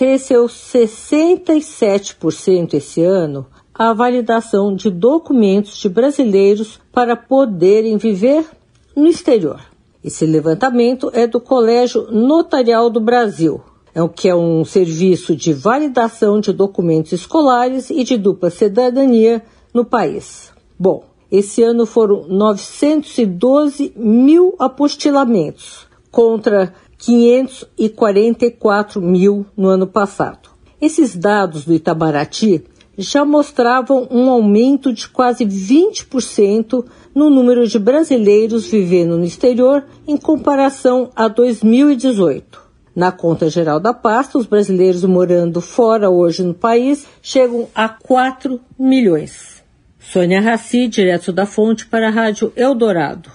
cresceu 67% esse ano a validação de documentos de brasileiros para poderem viver no exterior. Esse levantamento é do Colégio Notarial do Brasil, é o que é um serviço de validação de documentos escolares e de dupla cidadania no país. Bom, esse ano foram 912 mil apostilamentos contra 544 mil no ano passado. Esses dados do Itamaraty já mostravam um aumento de quase 20% no número de brasileiros vivendo no exterior em comparação a 2018. Na conta geral da pasta, os brasileiros morando fora hoje no país chegam a 4 milhões. Sônia Raci, direto da fonte para a Rádio Eldorado.